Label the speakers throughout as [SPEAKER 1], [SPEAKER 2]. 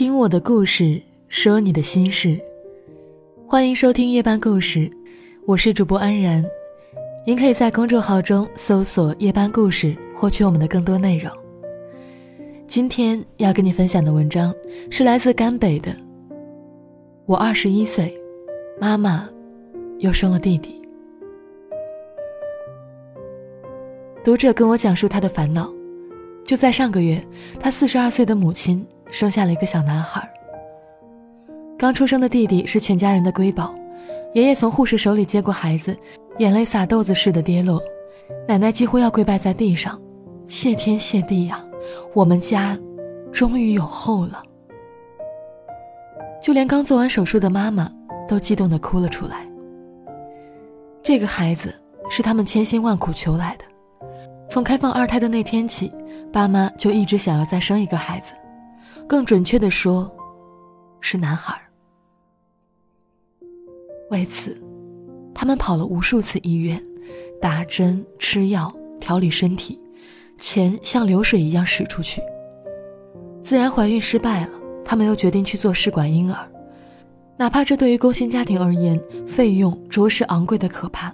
[SPEAKER 1] 听我的故事，说你的心事。欢迎收听夜班故事，我是主播安然。您可以在公众号中搜索“夜班故事”，获取我们的更多内容。今天要跟你分享的文章是来自甘北的。我二十一岁，妈妈又生了弟弟。读者跟我讲述他的烦恼，就在上个月，他四十二岁的母亲。生下了一个小男孩。刚出生的弟弟是全家人的瑰宝，爷爷从护士手里接过孩子，眼泪撒豆子似的跌落，奶奶几乎要跪拜在地上，谢天谢地呀，我们家终于有后了。就连刚做完手术的妈妈都激动的哭了出来。这个孩子是他们千辛万苦求来的，从开放二胎的那天起，爸妈就一直想要再生一个孩子。更准确的说，是男孩。为此，他们跑了无数次医院，打针、吃药、调理身体，钱像流水一样使出去。自然怀孕失败了，他们又决定去做试管婴儿，哪怕这对于工薪家庭而言，费用着实昂贵的可怕。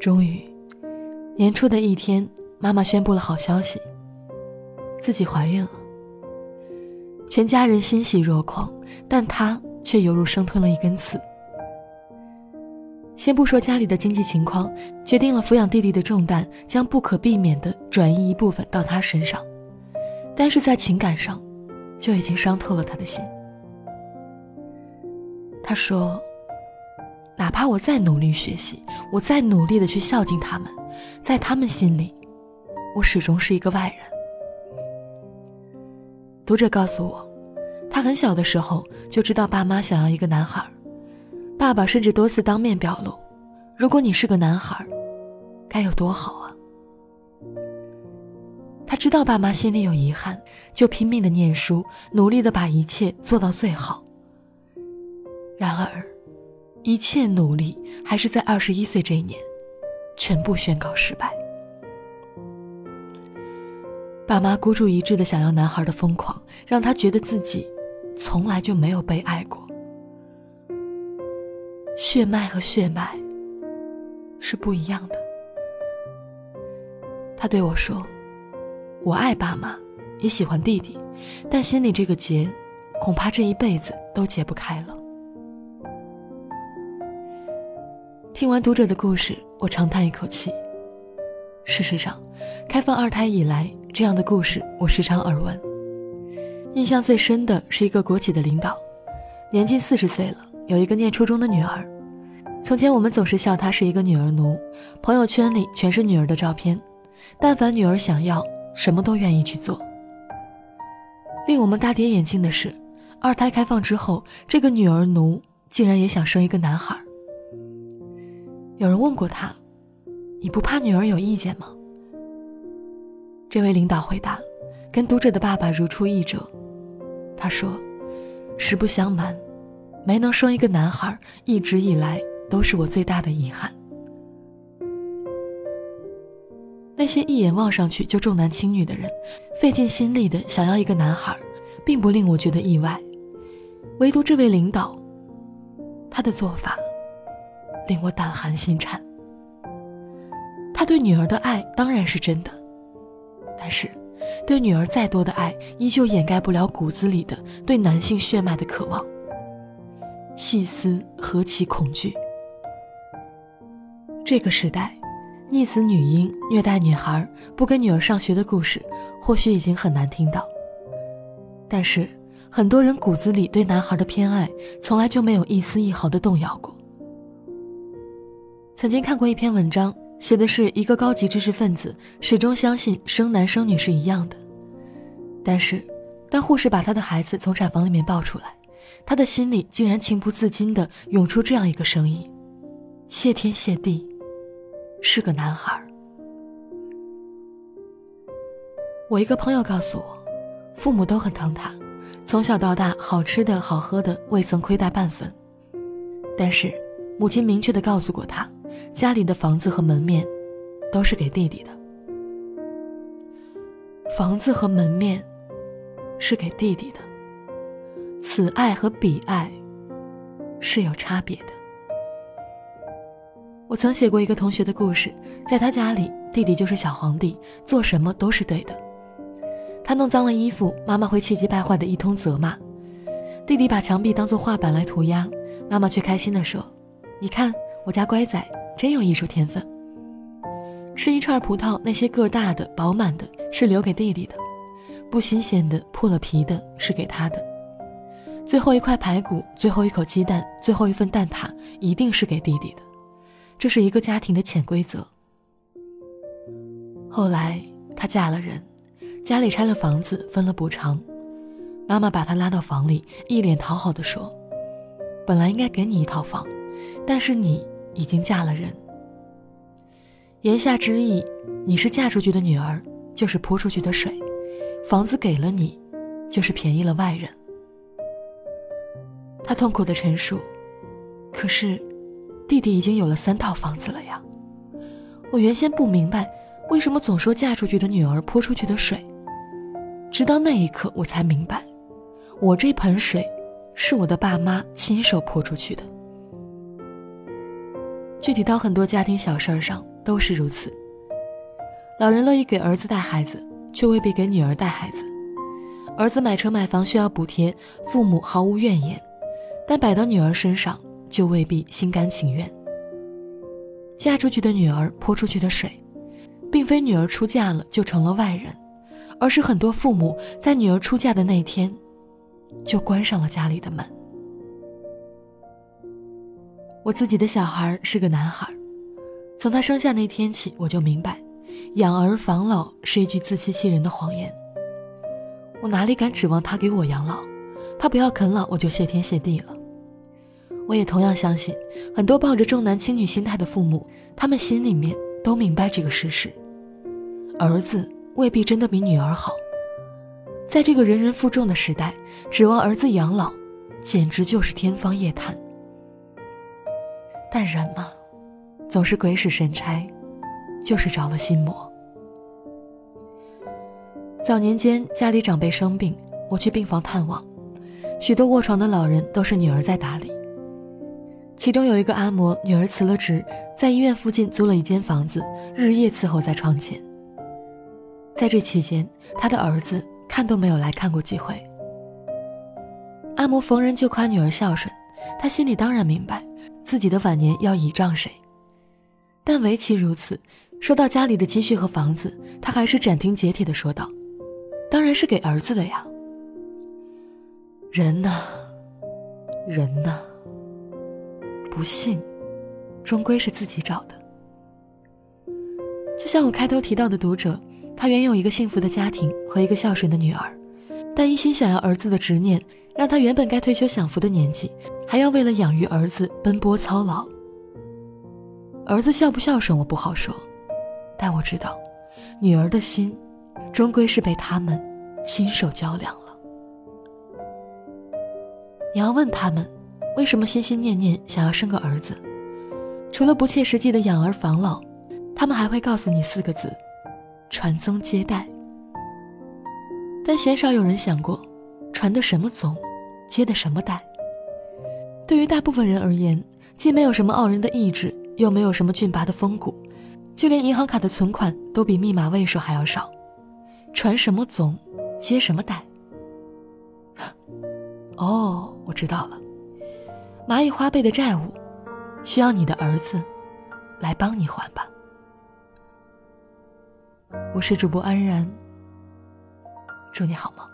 [SPEAKER 1] 终于，年初的一天，妈妈宣布了好消息：自己怀孕了。全家人欣喜若狂，但他却犹如生吞了一根刺。先不说家里的经济情况，决定了抚养弟弟的重担将不可避免地转移一部分到他身上，但是在情感上，就已经伤透了他的心。他说：“哪怕我再努力学习，我再努力地去孝敬他们，在他们心里，我始终是一个外人。”读者告诉我，他很小的时候就知道爸妈想要一个男孩，爸爸甚至多次当面表露：“如果你是个男孩，该有多好啊！”他知道爸妈心里有遗憾，就拼命的念书，努力的把一切做到最好。然而，一切努力还是在二十一岁这一年，全部宣告失败。爸妈孤注一掷的想要男孩的疯狂，让他觉得自己从来就没有被爱过。血脉和血脉是不一样的。他对我说：“我爱爸妈，也喜欢弟弟，但心里这个结，恐怕这一辈子都解不开了。”听完读者的故事，我长叹一口气。事实上，开放二胎以来。这样的故事我时常耳闻，印象最深的是一个国企的领导，年近四十岁了，有一个念初中的女儿。从前我们总是笑她是一个女儿奴，朋友圈里全是女儿的照片，但凡女儿想要，什么都愿意去做。令我们大跌眼镜的是，二胎开放之后，这个女儿奴竟然也想生一个男孩。有人问过他：“你不怕女儿有意见吗？”这位领导回答，跟读者的爸爸如出一辙。他说：“实不相瞒，没能生一个男孩，一直以来都是我最大的遗憾。那些一眼望上去就重男轻女的人，费尽心力的想要一个男孩，并不令我觉得意外。唯独这位领导，他的做法令我胆寒心颤。他对女儿的爱当然是真的。”但是，对女儿再多的爱，依旧掩盖不了骨子里的对男性血脉的渴望。细思何其恐惧！这个时代，溺死女婴、虐待女孩、不给女儿上学的故事，或许已经很难听到。但是，很多人骨子里对男孩的偏爱，从来就没有一丝一毫的动摇过。曾经看过一篇文章。写的是一个高级知识分子始终相信生男生女是一样的，但是，当护士把他的孩子从产房里面抱出来，他的心里竟然情不自禁地涌出这样一个声音：谢天谢地，是个男孩。我一个朋友告诉我，父母都很疼他，从小到大好吃的好喝的未曾亏待半分，但是母亲明确地告诉过他。家里的房子和门面，都是给弟弟的。房子和门面，是给弟弟的。此爱和彼爱是有差别的。我曾写过一个同学的故事，在他家里，弟弟就是小皇帝，做什么都是对的。他弄脏了衣服，妈妈会气急败坏的一通责骂。弟弟把墙壁当做画板来涂鸦，妈妈却开心地说：“你看我家乖仔真有艺术天分。”吃一串葡萄，那些个大的、饱满的，是留给弟弟的；不新鲜的、破了皮的，是给他的。最后一块排骨，最后一口鸡蛋，最后一份蛋挞，一定是给弟弟的。这是一个家庭的潜规则。后来她嫁了人，家里拆了房子，分了补偿。妈妈把她拉到房里，一脸讨好的说：“本来应该给你一套房，但是你已经嫁了人。”言下之意，你是嫁出去的女儿，就是泼出去的水。房子给了你，就是便宜了外人。他痛苦的陈述。可是。弟弟已经有了三套房子了呀！我原先不明白，为什么总说嫁出去的女儿泼出去的水。直到那一刻，我才明白，我这盆水，是我的爸妈亲手泼出去的。具体到很多家庭小事儿上都是如此。老人乐意给儿子带孩子，却未必给女儿带孩子。儿子买车买房需要补贴，父母毫无怨言，但摆到女儿身上。就未必心甘情愿。嫁出去的女儿泼出去的水，并非女儿出嫁了就成了外人，而是很多父母在女儿出嫁的那天，就关上了家里的门。我自己的小孩是个男孩，从他生下那天起，我就明白，养儿防老是一句自欺欺人的谎言。我哪里敢指望他给我养老？他不要啃老，我就谢天谢地了。我也同样相信，很多抱着重男轻女心态的父母，他们心里面都明白这个事实：儿子未必真的比女儿好。在这个人人负重的时代，指望儿子养老，简直就是天方夜谭。但人嘛，总是鬼使神差，就是着了心魔。早年间家里长辈生病，我去病房探望，许多卧床的老人都是女儿在打理。其中有一个阿嬷，女儿辞了职，在医院附近租了一间房子，日夜伺候在床前。在这期间，他的儿子看都没有来看过几回。阿嬷逢人就夸女儿孝顺，他心里当然明白，自己的晚年要倚仗谁。但唯其如此，说到家里的积蓄和房子，他还是斩钉截铁地说道：“当然是给儿子的呀。”人呐，人呐。不幸，终归是自己找的。就像我开头提到的读者，他原有一个幸福的家庭和一个孝顺的女儿，但一心想要儿子的执念，让他原本该退休享福的年纪，还要为了养育儿子奔波操劳。儿子孝不孝顺我不好说，但我知道，女儿的心，终归是被他们亲手较量了。你要问他们。为什么心心念念想要生个儿子？除了不切实际的养儿防老，他们还会告诉你四个字：传宗接代。但鲜少有人想过，传的什么宗，接的什么代。对于大部分人而言，既没有什么傲人的意志，又没有什么俊拔的风骨，就连银行卡的存款都比密码位数还要少。传什么宗，接什么代？哦，我知道了。蚂蚁花呗的债务，需要你的儿子来帮你还吧。我是主播安然，祝你好梦。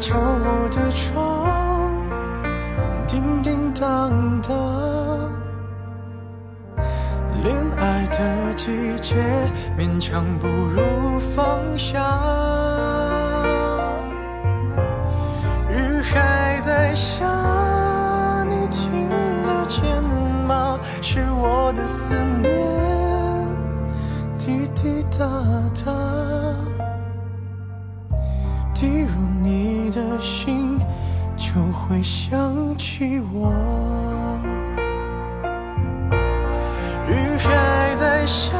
[SPEAKER 2] 敲我的窗，叮叮当当。恋爱的季节，勉强不如放下。雨还在下，你听得见吗？是我的思念，滴滴答答，滴入你的心，就会想起我。雨还在下，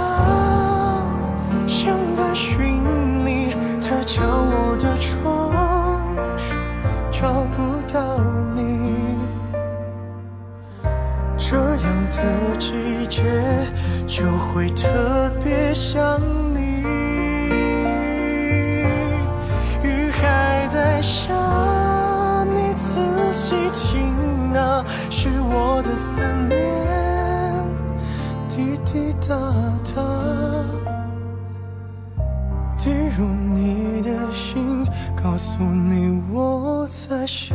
[SPEAKER 2] 像在寻你。他敲我的窗，找不到你。这样的季节就会特别想哒哒，滴入你的心，告诉你我在想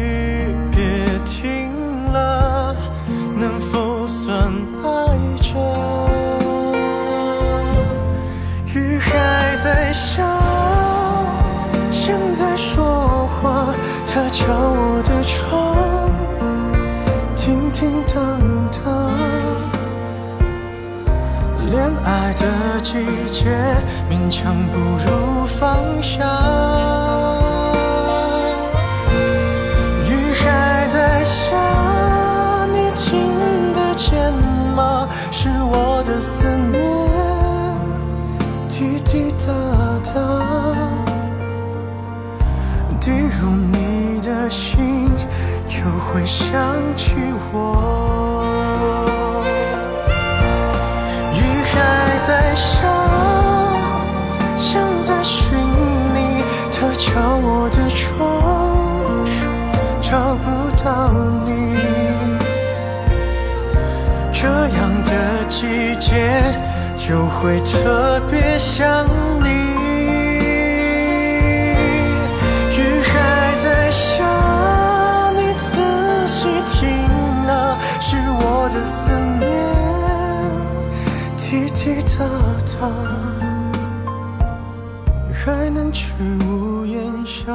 [SPEAKER 2] 季节，勉强不如放下。节就会特别想你。雨还在下，你仔细听啊，是我的思念。滴滴答答，还能去屋檐下。